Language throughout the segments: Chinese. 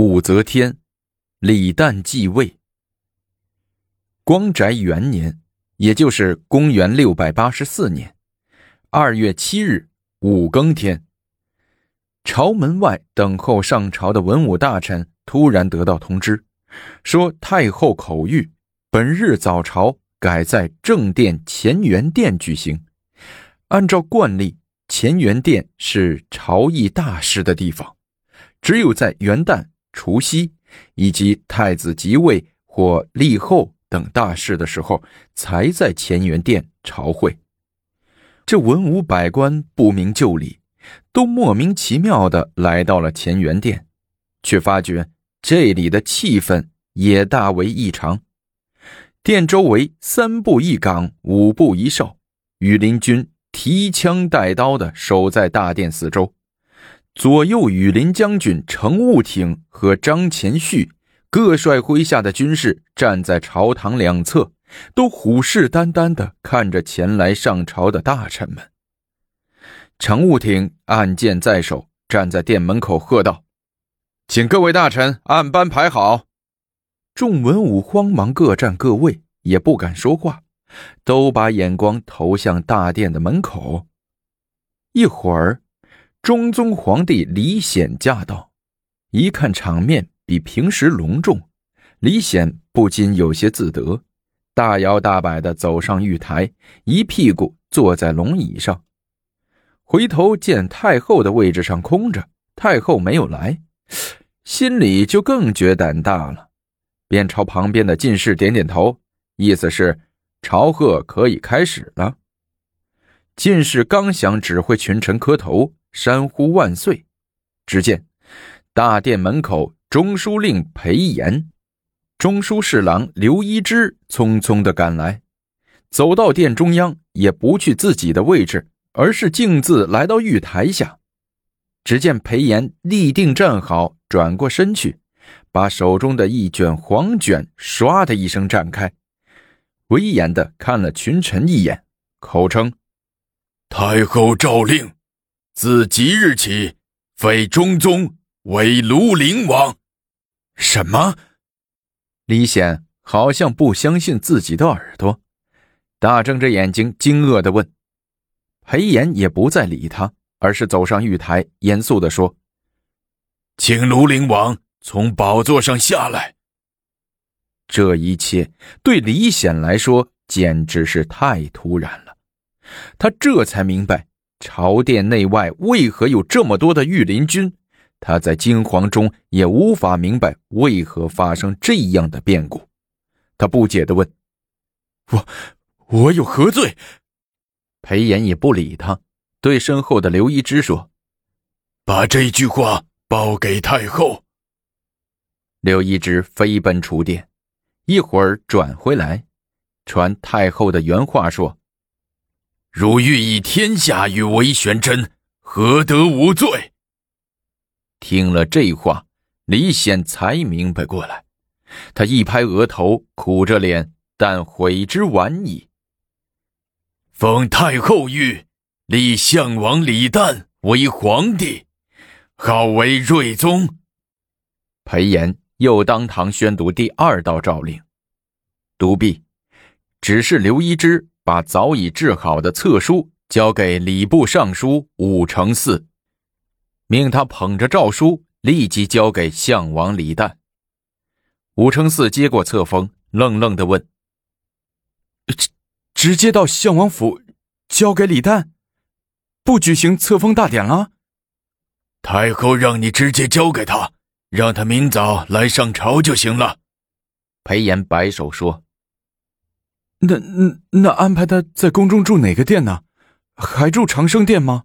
武则天，李旦继位。光宅元年，也就是公元六百八十四年二月七日五更天，朝门外等候上朝的文武大臣突然得到通知，说太后口谕，本日早朝改在正殿乾元殿举行。按照惯例，乾元殿是朝议大事的地方，只有在元旦。除夕以及太子即位或立后等大事的时候，才在乾元殿朝会。这文武百官不明就里，都莫名其妙的来到了乾元殿，却发觉这里的气氛也大为异常。殿周围三步一岗，五步一哨，羽林军提枪带刀的守在大殿四周。左右羽林将军程务挺和张前旭各率麾下的军士站在朝堂两侧，都虎视眈眈地看着前来上朝的大臣们。程务挺按剑在手，站在殿门口喝道：“请各位大臣按班排好。”众文武慌忙各站各位，也不敢说话，都把眼光投向大殿的门口。一会儿。中宗皇帝李显驾到，一看场面比平时隆重，李显不禁有些自得，大摇大摆地走上御台，一屁股坐在龙椅上。回头见太后的位置上空着，太后没有来，心里就更觉胆大了，便朝旁边的进士点点头，意思是朝贺可以开始了。进士刚想指挥群臣磕头。山呼万岁！只见大殿门口，中书令裴炎、中书侍郎刘一之匆匆的赶来，走到殿中央，也不去自己的位置，而是径自来到御台下。只见裴炎立定站好，转过身去，把手中的一卷黄卷唰的一声展开，威严的看了群臣一眼，口称：“太后诏令。”自即日起，废中宗为庐陵王。什么？李显好像不相信自己的耳朵，大睁着眼睛，惊愕的问。裴炎也不再理他，而是走上玉台，严肃的说：“请庐陵王从宝座上下来。”这一切对李显来说简直是太突然了，他这才明白。朝殿内外为何有这么多的御林军？他在惊惶中也无法明白为何发生这样的变故。他不解地问：“我，我有何罪？”裴炎也不理他，对身后的刘一之说：“把这句话报给太后。”刘一之飞奔出殿，一会儿转回来，传太后的原话说。汝欲以天下与为玄真，何得无罪？听了这话，李显才明白过来，他一拍额头，苦着脸，但悔之晚矣。奉太后谕，立项王李旦为皇帝，号为睿宗。裴炎又当堂宣读第二道诏令，读毕，只是刘一之。把早已制好的册书交给礼部尚书武承嗣，命他捧着诏书立即交给项王李旦。武承嗣接过册封，愣愣地问：“直直接到项王府交给李旦，不举行册封大典了？”太后让你直接交给他，让他明早来上朝就行了。裴炎摆手说。那那那安排他在宫中住哪个殿呢？还住长生殿吗？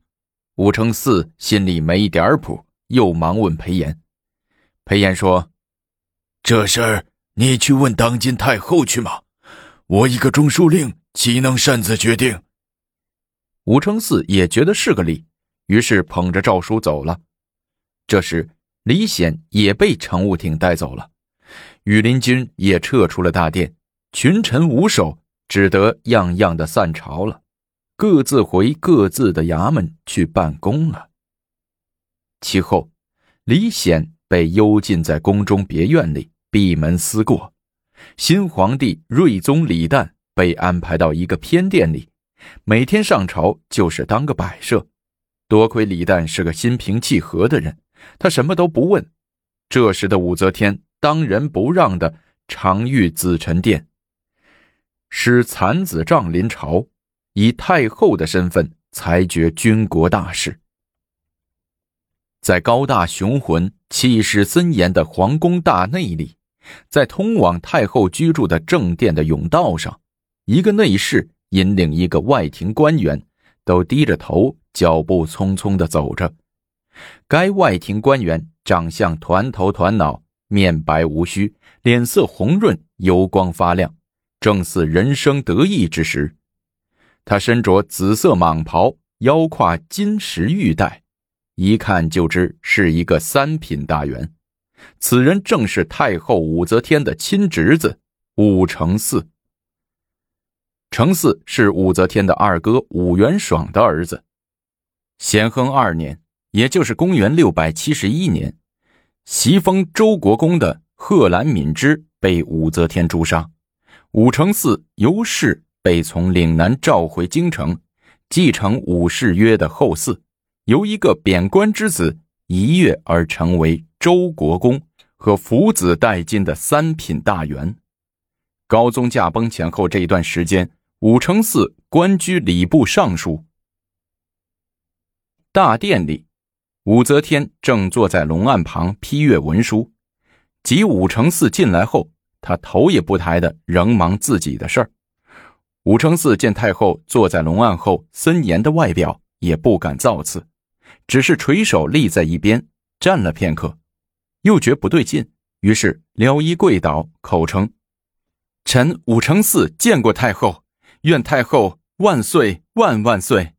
武承嗣心里没一点谱，又忙问裴炎。裴炎说：“这事儿你去问当今太后去嘛，我一个中书令岂能擅自决定？”武承嗣也觉得是个理，于是捧着诏书走了。这时，李显也被乘务挺带走了，羽林军也撤出了大殿，群臣无首。只得样样的散朝了，各自回各自的衙门去办公了。其后，李显被幽禁在宫中别院里，闭门思过；新皇帝睿宗李旦被安排到一个偏殿里，每天上朝就是当个摆设。多亏李旦是个心平气和的人，他什么都不问。这时的武则天当仁不让的常御紫宸殿，使残子杖临朝，以太后的身份裁决军国大事。在高大雄浑、气势森严的皇宫大内里，在通往太后居住的正殿的甬道上，一个内侍引领一个外廷官员，都低着头，脚步匆匆的走着。该外廷官员长相团头团脑，面白无须，脸色红润，油光发亮，正似人生得意之时。他身着紫色蟒袍，腰挎金石玉带。一看就知是一个三品大员，此人正是太后武则天的亲侄子武承嗣。承嗣是武则天的二哥武元爽的儿子。咸亨二年，也就是公元六百七十一年，袭封周国公的贺兰敏之被武则天诛杀，武承嗣由是被从岭南召回京城，继承武氏约的后嗣。由一个贬官之子一跃而成为周国公和福子带金的三品大员。高宗驾崩前后这一段时间，武承嗣官居礼部尚书。大殿里，武则天正坐在龙案旁批阅文书。及武承嗣进来后，他头也不抬的仍忙自己的事儿。武承嗣见太后坐在龙案后森严的外表，也不敢造次。只是垂手立在一边，站了片刻，又觉不对劲，于是撩衣跪倒，口称：“臣武承嗣见过太后，愿太后万岁万万岁。”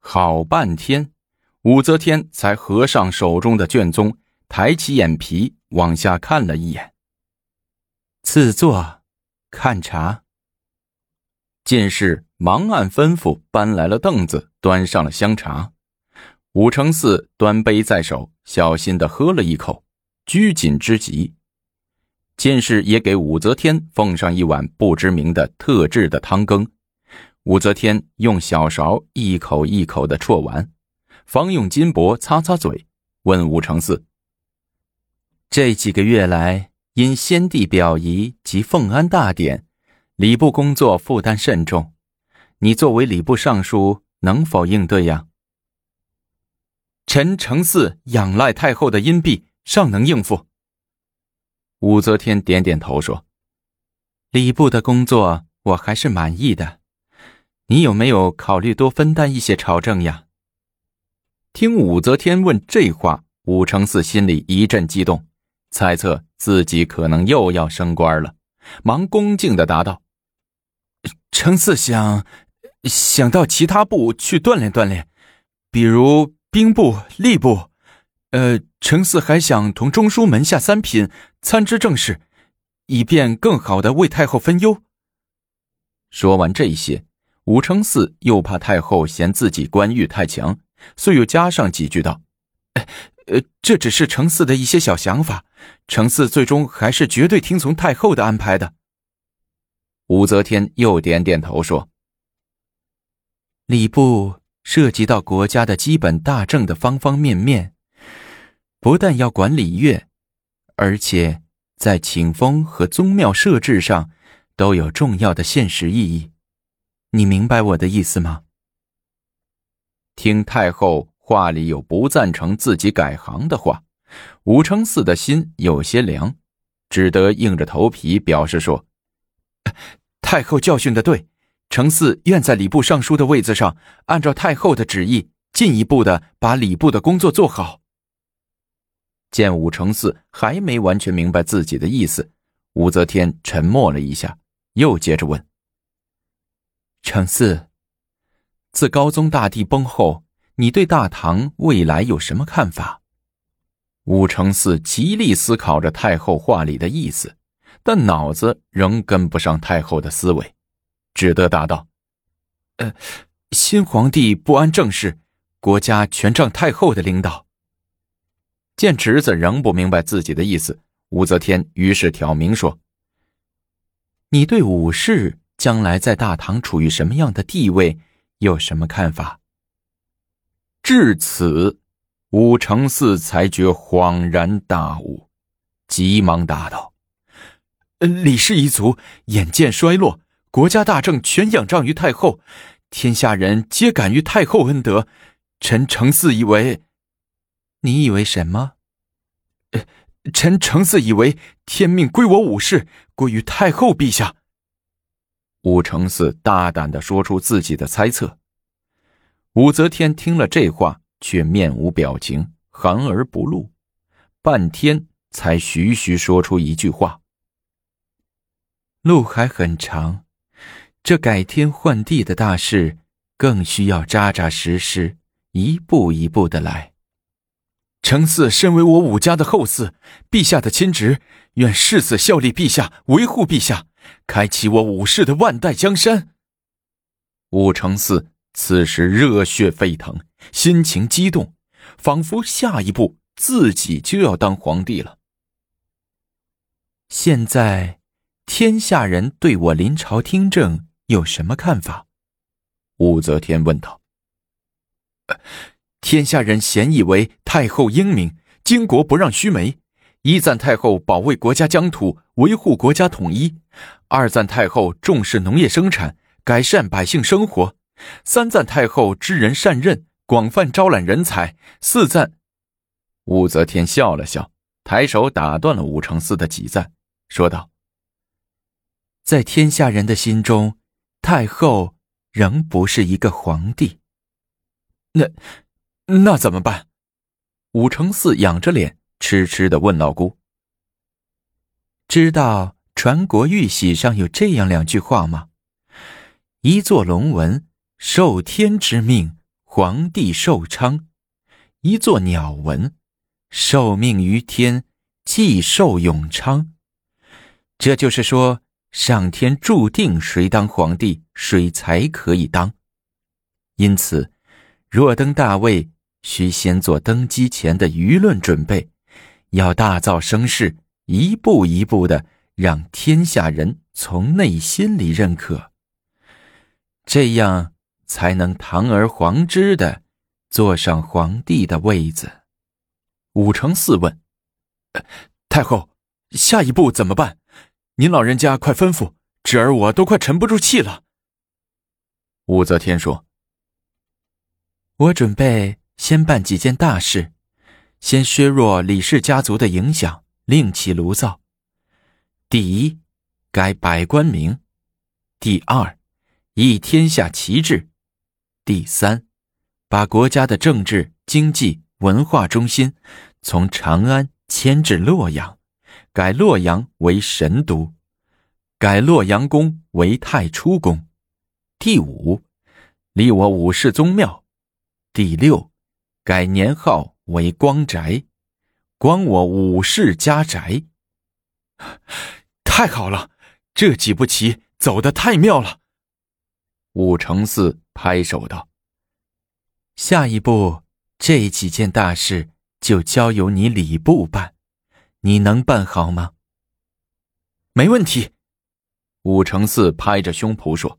好半天，武则天才合上手中的卷宗，抬起眼皮往下看了一眼。赐座，看茶。进士忙按吩咐搬来了凳子。端上了香茶，武承嗣端杯在手，小心的喝了一口，拘谨之极。进士也给武则天奉上一碗不知名的特制的汤羹，武则天用小勺一口一口的啜完，方用金箔擦擦嘴，问武承嗣：“这几个月来，因先帝表仪及奉安大典，礼部工作负担甚重，你作为礼部尚书。”能否应对呀？臣承嗣仰赖太后的荫庇，尚能应付。武则天点点头说：“礼部的工作我还是满意的，你有没有考虑多分担一些朝政呀？”听武则天问这话，武承嗣心里一阵激动，猜测自己可能又要升官了，忙恭敬的答道：“程四想。”想到其他部去锻炼锻炼，比如兵部、吏部，呃，程四还想同中书门下三品参知政事，以便更好的为太后分忧。说完这些，武承嗣又怕太后嫌自己官欲太强，遂又加上几句道：“呃，这只是程四的一些小想法，程四最终还是绝对听从太后的安排的。”武则天又点点头说。礼部涉及到国家的基本大政的方方面面，不但要管礼乐，而且在请封和宗庙设置上都有重要的现实意义。你明白我的意思吗？听太后话里有不赞成自己改行的话，武承嗣的心有些凉，只得硬着头皮表示说：“太后教训的对。”程四愿在礼部尚书的位子上，按照太后的旨意，进一步的把礼部的工作做好。见武承嗣还没完全明白自己的意思，武则天沉默了一下，又接着问：“程四，自高宗大帝崩后，你对大唐未来有什么看法？”武承嗣极力思考着太后话里的意思，但脑子仍跟不上太后的思维。只得答道：“呃，新皇帝不安政事，国家全仗太后的领导。”见侄子仍不明白自己的意思，武则天于是挑明说：“你对武氏将来在大唐处于什么样的地位有什么看法？”至此，武承嗣才觉恍然大悟，急忙答道：“李氏一族眼见衰落，国家大政全仰仗于太后，天下人皆感于太后恩德。臣承嗣以为。”你以为什么？臣承嗣以为天命归我武氏，归于太后陛下。武承嗣大胆的说出自己的猜测。武则天听了这话，却面无表情，含而不露，半天才徐徐说出一句话：“路还很长，这改天换地的大事，更需要扎扎实实，一步一步的来。”承嗣身为我武家的后嗣，陛下的亲侄，愿誓死效力陛下，维护陛下，开启我武氏的万代江山。武承嗣此时热血沸腾，心情激动，仿佛下一步自己就要当皇帝了。现在，天下人对我临朝听政有什么看法？武则天问道。天下人咸以为太后英明，巾帼不让须眉。一赞太后保卫国家疆土，维护国家统一；二赞太后重视农业生产，改善百姓生活；三赞太后知人善任，广泛招揽人才；四赞……武则天笑了笑，抬手打断了武承嗣的几赞，说道：“在天下人的心中，太后仍不是一个皇帝。那……”那怎么办？武承嗣仰着脸，痴痴的问老姑：“知道传国玉玺上有这样两句话吗？一座龙纹，受天之命，皇帝寿昌；一座鸟纹，受命于天，既寿永昌。这就是说，上天注定谁当皇帝，谁才可以当。因此，若登大位。”需先做登基前的舆论准备，要大造声势，一步一步的让天下人从内心里认可，这样才能堂而皇之的坐上皇帝的位子。武承嗣问：“太后，下一步怎么办？您老人家快吩咐，侄儿我都快沉不住气了。”武则天说：“我准备。”先办几件大事，先削弱李氏家族的影响，另起炉灶。第一，改百官名；第二，以天下旗帜；第三，把国家的政治、经济、文化中心从长安迁至洛阳，改洛阳为神都，改洛阳宫为太初宫。第五，立我武氏宗庙。第六。改年号为光宅，光我武氏家宅。太好了，这几步棋走得太妙了。武承嗣拍手道：“下一步这几件大事就交由你礼部办，你能办好吗？”没问题。武承嗣拍着胸脯说：“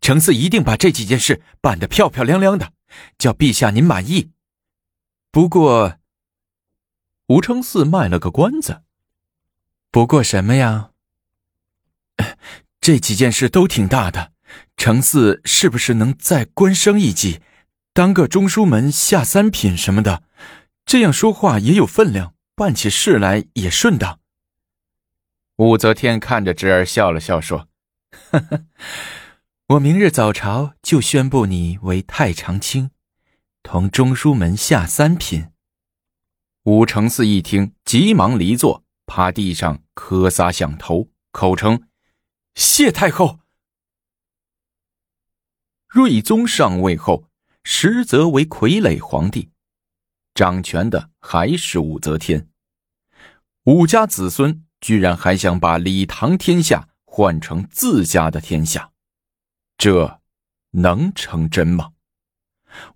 承嗣一定把这几件事办得漂漂亮亮的。”叫陛下您满意。不过，武承嗣卖了个关子。不过什么呀？这几件事都挺大的，程四是不是能再官升一级，当个中书门下三品什么的？这样说话也有分量，办起事来也顺当。武则天看着侄儿笑了笑，说：“呵呵。”我明日早朝就宣布你为太常卿，同中书门下三品。武承嗣一听，急忙离座，趴地上磕仨响头，口称：“谢太后。”睿宗上位后，实则为傀儡皇帝，掌权的还是武则天。武家子孙居然还想把李唐天下换成自家的天下。这能成真吗？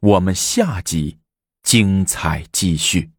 我们下集精彩继续。